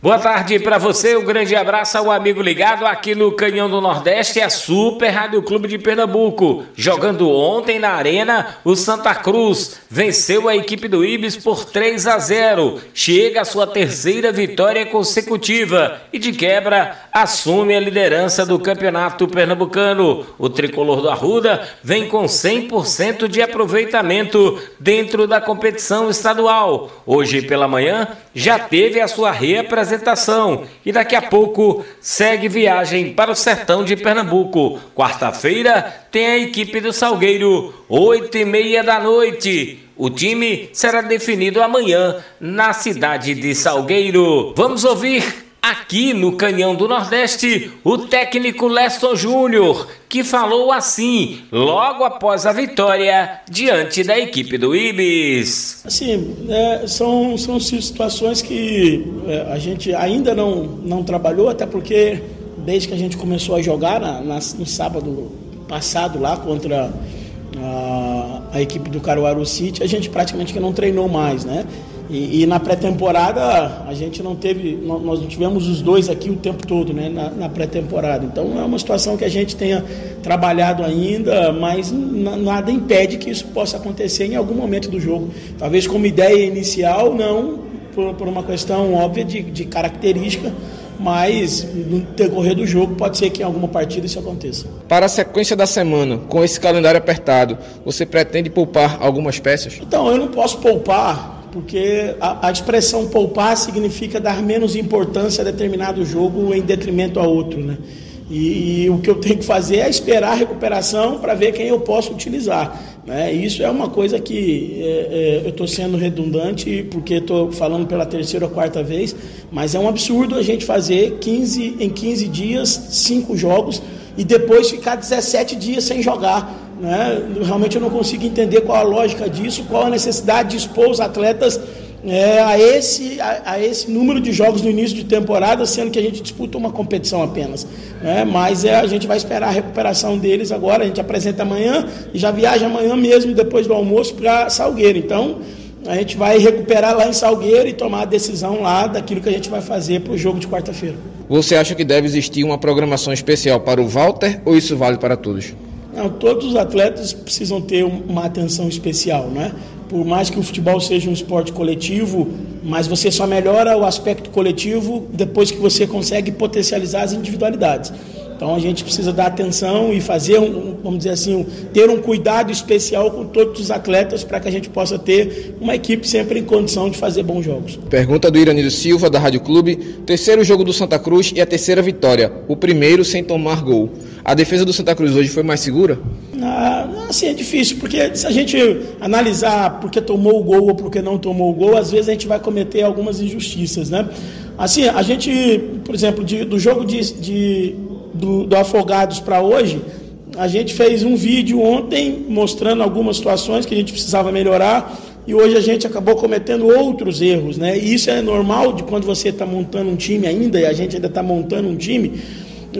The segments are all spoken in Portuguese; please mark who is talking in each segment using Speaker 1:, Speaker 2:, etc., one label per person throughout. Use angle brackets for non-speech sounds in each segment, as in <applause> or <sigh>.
Speaker 1: Boa tarde para você, um grande abraço ao amigo ligado aqui no Canhão do Nordeste, a Super Rádio Clube de Pernambuco. Jogando ontem na Arena, o Santa Cruz venceu a equipe do Ibis por 3 a 0. Chega a sua terceira vitória consecutiva e de quebra assume a liderança do Campeonato Pernambucano. O tricolor do Arruda vem com 100% de aproveitamento dentro da competição estadual. Hoje pela manhã já teve a sua reapresentação apresentação e daqui a pouco segue viagem para o sertão de Pernambuco. Quarta-feira tem a equipe do Salgueiro, oito e meia da noite. O time será definido amanhã na cidade de Salgueiro. Vamos ouvir Aqui no Canhão do Nordeste, o técnico Leston Júnior, que falou assim, logo após a vitória diante da equipe do Ibis.
Speaker 2: Assim, é, são, são situações que é, a gente ainda não, não trabalhou, até porque desde que a gente começou a jogar na, na, no sábado passado lá contra a, a equipe do Caruaru City, a gente praticamente não treinou mais, né? E, e na pré-temporada a gente não teve, nós não tivemos os dois aqui o tempo todo, né, na, na pré-temporada. Então é uma situação que a gente tenha trabalhado ainda, mas nada impede que isso possa acontecer em algum momento do jogo. Talvez como ideia inicial, não, por, por uma questão óbvia de, de característica, mas no decorrer do jogo pode ser que em alguma partida isso aconteça.
Speaker 3: Para a sequência da semana, com esse calendário apertado, você pretende poupar algumas peças?
Speaker 2: Então, eu não posso poupar porque a, a, expressão poupar significa dar menos importância a determinado jogo em detrimento a outro, né? E, e o que eu tenho que fazer é esperar a recuperação para ver quem eu posso utilizar. Né? Isso é uma coisa que é, é, eu estou sendo redundante porque estou falando pela terceira ou quarta vez, mas é um absurdo a gente fazer 15, em 15 dias, cinco jogos e depois ficar 17 dias sem jogar né? Realmente eu não consigo entender qual a lógica disso, qual a necessidade de expor os atletas é, a, esse, a, a, esse número de jogos no início de temporada, sendo que a gente disputa uma competição apenas. Né? Mas é, a gente vai esperar a recuperação deles agora, a gente apresenta amanhã e já viaja amanhã mesmo, depois do almoço, para Salgueiro. Então, a gente vai recuperar lá em Salgueiro e tomar a decisão lá daquilo que a gente vai fazer para o jogo de quarta-feira.
Speaker 3: Você acha que deve existir uma programação especial para o Walter ou isso vale para todos?
Speaker 2: Não, todos os atletas precisam ter uma atenção especial, né? Por mais que o futebol seja um esporte coletivo, mas você só melhora o aspecto coletivo depois que você consegue potencializar as individualidades. Então a gente precisa dar atenção e fazer, um, vamos dizer assim, um, ter um cuidado especial com todos os atletas para que a gente possa ter uma equipe sempre em condição de fazer bons jogos.
Speaker 3: Pergunta do Iranildo Silva, da Rádio Clube. Terceiro jogo do Santa Cruz e a terceira vitória. O primeiro sem tomar gol. A defesa do Santa Cruz hoje foi mais segura?
Speaker 2: Ah, assim, é difícil, porque se a gente analisar porque tomou o gol ou porque não tomou o gol, às vezes a gente vai cometer algumas injustiças, né? Assim, a gente, por exemplo, de, do jogo de, de do, do Afogados para hoje, a gente fez um vídeo ontem mostrando algumas situações que a gente precisava melhorar e hoje a gente acabou cometendo outros erros, né? E isso é normal de quando você está montando um time ainda e a gente ainda está montando um time.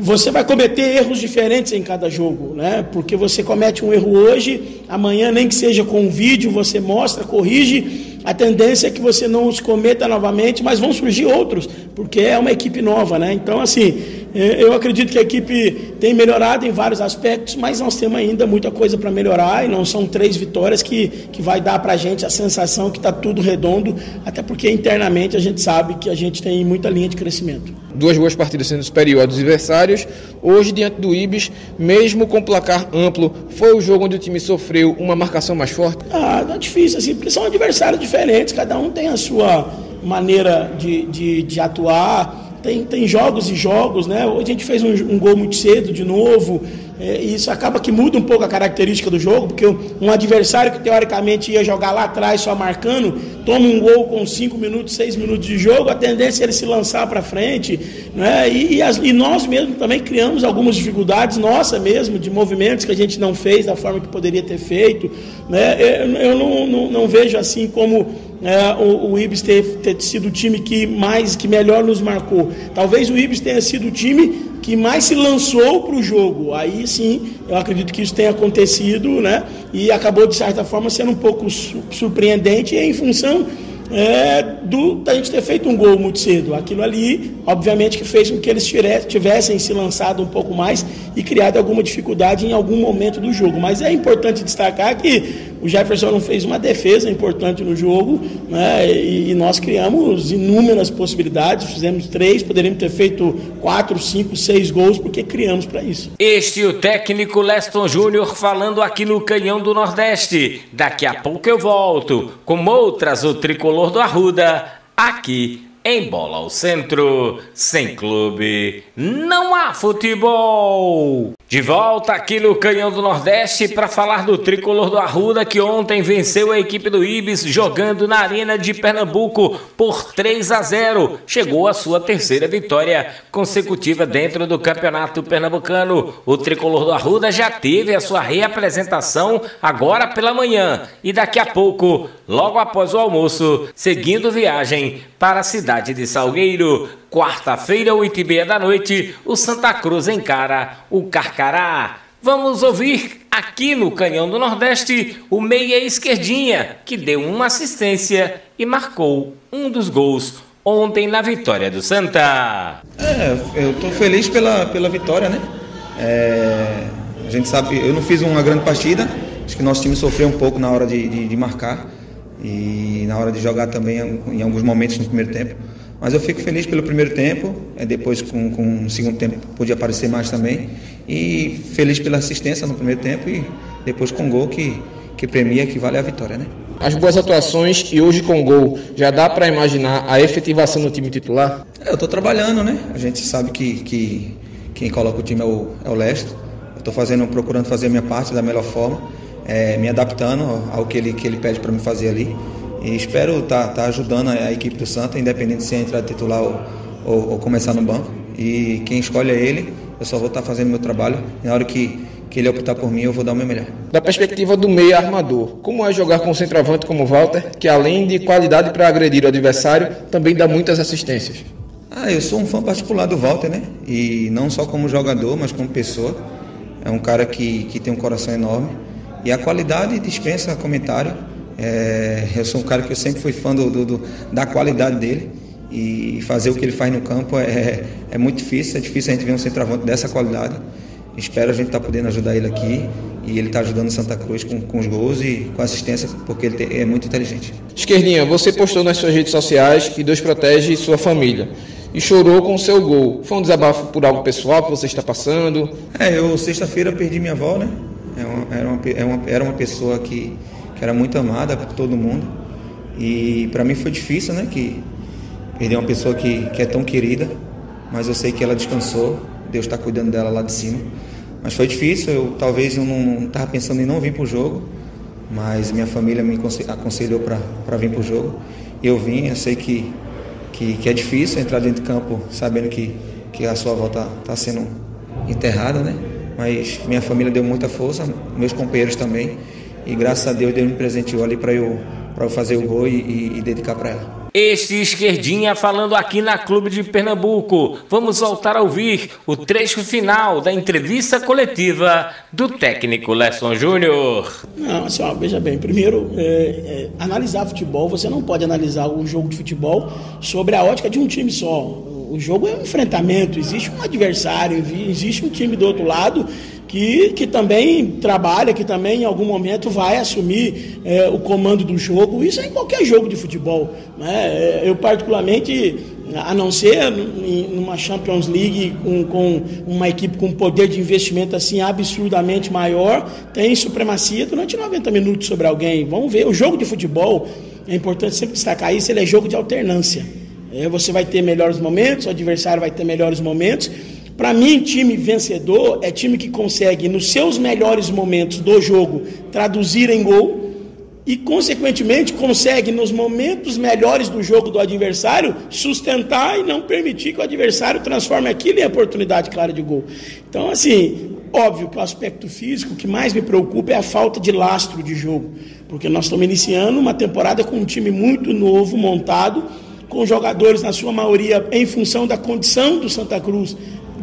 Speaker 2: Você vai cometer erros diferentes em cada jogo, né? Porque você comete um erro hoje, amanhã nem que seja com um vídeo, você mostra, corrige a tendência é que você não os cometa novamente, mas vão surgir outros, porque é uma equipe nova, né? Então, assim, eu acredito que a equipe tem melhorado em vários aspectos, mas nós temos ainda muita coisa para melhorar e não são três vitórias que, que vai dar para a gente a sensação que está tudo redondo, até porque internamente a gente sabe que a gente tem muita linha de crescimento.
Speaker 3: Duas boas partidas sendo superior aos adversários. Hoje, diante do Ibis, mesmo com placar amplo, foi o jogo onde o time sofreu uma marcação mais forte?
Speaker 2: Ah, é difícil, assim, porque são adversários diferentes, cada um tem a sua maneira de, de, de atuar tem, tem jogos e jogos, né? Hoje a gente fez um, um gol muito cedo de novo. É, e isso acaba que muda um pouco a característica do jogo, porque um adversário que teoricamente ia jogar lá atrás só marcando, toma um gol com 5 minutos, 6 minutos de jogo, a tendência é ele se lançar para frente. Né? E, e, as, e, nós mesmo também criamos algumas dificuldades, nossa mesmo, de movimentos que a gente não fez da forma que poderia ter feito. Né? Eu, eu não, não, não vejo assim como é, o, o Ibis ter, ter, sido o time que mais, que melhor nos marcou. Talvez o Ibis tenha sido o time que mais se lançou para o jogo. Aí sim, eu acredito que isso tenha acontecido, né? E acabou, de certa forma, sendo um pouco surpreendente em função é, do, da gente ter feito um gol muito cedo. Aquilo ali, obviamente, que fez com que eles tivessem se lançado um pouco mais e criado alguma dificuldade em algum momento do jogo. Mas é importante destacar que o Jefferson não fez uma defesa importante no jogo, né? E, e, nós criamos inúmeras possibilidades, fizemos três, poderíamos ter feito quatro, cinco, seis gols, porque criamos para isso.
Speaker 1: Este é o técnico Leston Júnior falando aqui no Canhão do Nordeste. Daqui a pouco eu volto com outras o tricolor do Arruda aqui em bola ao centro, sem clube, não há futebol. De volta aqui no Canhão do Nordeste para falar do tricolor do Arruda que ontem venceu a equipe do Ibis jogando na Arena de Pernambuco por 3 a 0. Chegou a sua terceira vitória consecutiva dentro do Campeonato Pernambucano. O tricolor do Arruda já teve a sua reapresentação agora pela manhã e daqui a pouco, logo após o almoço, seguindo viagem para a cidade de Salgueiro. Quarta-feira, oito e meia da noite, o Santa Cruz encara o Carcará. Vamos ouvir aqui no Canhão do Nordeste o meia esquerdinha, que deu uma assistência e marcou um dos gols ontem na vitória do Santa.
Speaker 4: É, eu estou feliz pela, pela vitória, né? É, a gente sabe, eu não fiz uma grande partida, acho que nosso time sofreu um pouco na hora de, de, de marcar e na hora de jogar também em alguns momentos no primeiro tempo. Mas eu fico feliz pelo primeiro tempo, é, depois com, com o segundo tempo podia aparecer mais também. E feliz pela assistência no primeiro tempo e depois com o gol que, que premia, que vale a vitória, né?
Speaker 3: As boas atuações e hoje com gol, já dá para imaginar a efetivação no time titular?
Speaker 4: É, eu estou trabalhando, né? A gente sabe que, que quem coloca o time é o, é o Leste. Eu estou fazendo, procurando fazer a minha parte da melhor forma, é, me adaptando ao que ele, que ele pede para me fazer ali. E espero estar tá, tá ajudando a equipe do Santa, independente se entrar titular ou, ou, ou, começar no banco. E quem escolhe é ele, eu só vou estar tá fazendo meu trabalho. Na hora que, que ele optar por mim, eu vou dar o meu melhor.
Speaker 3: Da perspectiva do meio armador, como é jogar com um centroavante como Walter, que além de qualidade para agredir o adversário, também dá muitas assistências?
Speaker 4: Ah, eu sou um fã particular do Walter, né? E não só como jogador, mas como pessoa. É um cara que, que tem um coração enorme. E a qualidade dispensa comentário. É, eu sou um cara que eu sempre fui fã do, do, do, da qualidade dele e fazer o que ele faz no campo é, é muito difícil, é difícil a gente ver um centroavante dessa qualidade. Espero a gente estar tá podendo ajudar ele aqui e ele está ajudando Santa Cruz com, com os gols e com assistência porque ele é muito inteligente.
Speaker 3: Esquerdinha, você postou nas suas redes sociais que Deus protege sua família e chorou com o seu gol. Foi um desabafo por algo pessoal que você está passando?
Speaker 4: É, eu sexta-feira perdi minha avó, né? Era uma, era uma, era uma pessoa que que era muito amada por todo mundo. E para mim foi difícil, né? Que perder uma pessoa que, que é tão querida, mas eu sei que ela descansou, Deus está cuidando dela lá de cima. Mas foi difícil, eu talvez eu não estava pensando em não vir para o jogo, mas minha família me aconselhou para vir para o jogo. Eu vim, eu sei que, que, que, é difícil entrar dentro de campo sabendo que, que a sua avó está tá sendo enterrada, né? Mas minha família deu muita força, meus companheiros também. E graças a Deus, Deus me presenteou ali para eu, eu fazer o gol e, e, e dedicar para ela.
Speaker 1: Este esquerdinha falando aqui na Clube de Pernambuco. Vamos voltar a ouvir o trecho final da entrevista coletiva do técnico Lesson Júnior.
Speaker 2: Não, assim, ó, veja bem, primeiro, é, é, analisar futebol, você não pode analisar um jogo de futebol sobre a ótica de um time só. O jogo é um enfrentamento, existe um adversário, existe um time do outro lado que, que também trabalha, que também em algum momento vai assumir é, o comando do jogo. Isso é em qualquer jogo de futebol. Né? É, eu, particularmente, a não ser numa Champions League com, com uma equipe com poder de investimento assim absurdamente maior, tem supremacia durante 90 minutos sobre alguém. Vamos ver, o jogo de futebol, é importante sempre destacar isso, ele é jogo de alternância. É, você vai ter melhores momentos, o adversário vai ter melhores momentos para mim, time vencedor é time que consegue, nos seus melhores momentos do jogo, traduzir em gol e, consequentemente, consegue, nos momentos melhores do jogo do adversário, sustentar e não permitir que o adversário transforme aquilo em oportunidade clara de gol. Então, assim, óbvio que o aspecto físico que mais me preocupa é a falta de lastro de jogo, porque nós estamos iniciando uma temporada com um time muito novo, montado, com jogadores, na sua maioria, em função da condição do Santa Cruz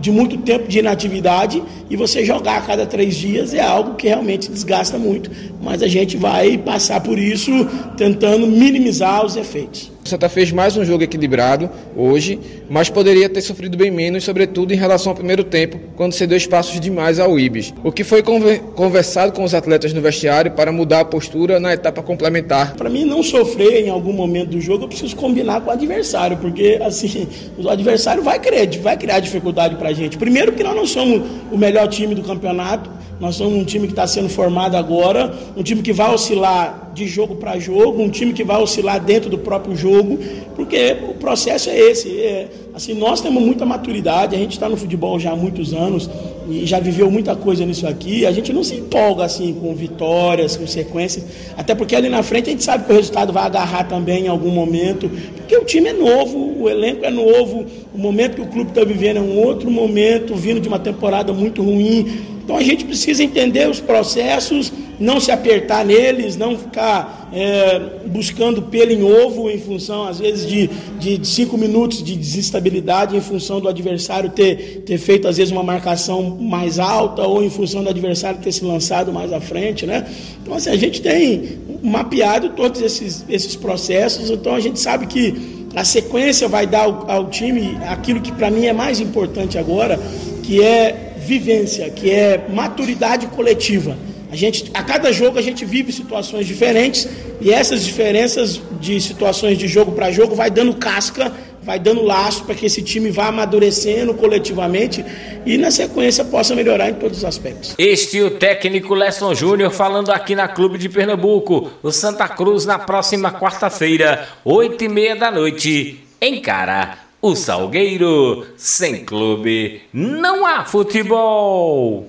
Speaker 2: de muito tempo de inatividade e você jogar a cada três dias é algo que realmente desgasta muito. Mas a gente vai passar por isso tentando minimizar os efeitos.
Speaker 3: O Santa fez mais um jogo equilibrado hoje, mas poderia ter sofrido bem menos, sobretudo em relação ao primeiro tempo, quando cedeu espaços demais ao Ibis. O que foi conversado com os atletas no vestiário para mudar a postura na etapa complementar.
Speaker 2: Para mim não sofrer em algum momento do jogo, eu preciso combinar com o adversário, porque assim, <laughs> o adversário vai criar, vai criar dificuldade para a gente. Primeiro porque nós não somos o melhor time do campeonato, nós somos um time que está sendo formado agora, um time que vai oscilar de jogo para jogo, um time que vai oscilar dentro do próprio jogo, porque o processo é esse. É, assim, nós temos muita maturidade, a gente está no futebol já há muitos anos e já viveu muita coisa nisso aqui. A gente não se empolga assim com vitórias, com sequências, até porque ali na frente a gente sabe que o resultado vai agarrar também em algum momento, porque o time é novo, o elenco é novo, o momento que o clube está vivendo é um outro momento, vindo de uma temporada muito ruim então a gente precisa entender os processos, não se apertar neles, não ficar é, buscando pelo em ovo em função, às vezes, de, de, cinco minutos de desestabilidade, em função do adversário ter, ter feito, às vezes, uma marcação mais alta, ou em função do adversário ter se lançado mais à frente. Né? Então, assim, a gente tem mapeado todos esses, esses processos, então a gente sabe que a sequência vai dar ao, ao time aquilo que para mim é mais importante agora, que é vivência, que é maturidade coletiva. A gente, a cada jogo a gente vive situações diferentes e essas diferenças de situações de jogo para jogo vai dando casca, vai dando laço para que esse time vá amadurecendo coletivamente e na sequência possa melhorar em todos os aspectos.
Speaker 1: Este é o técnico Lesson Júnior falando aqui na Clube de Pernambuco, o Santa Cruz na próxima quarta-feira, oito e meia da noite, encara o Salgueiro, sem clube, não há futebol.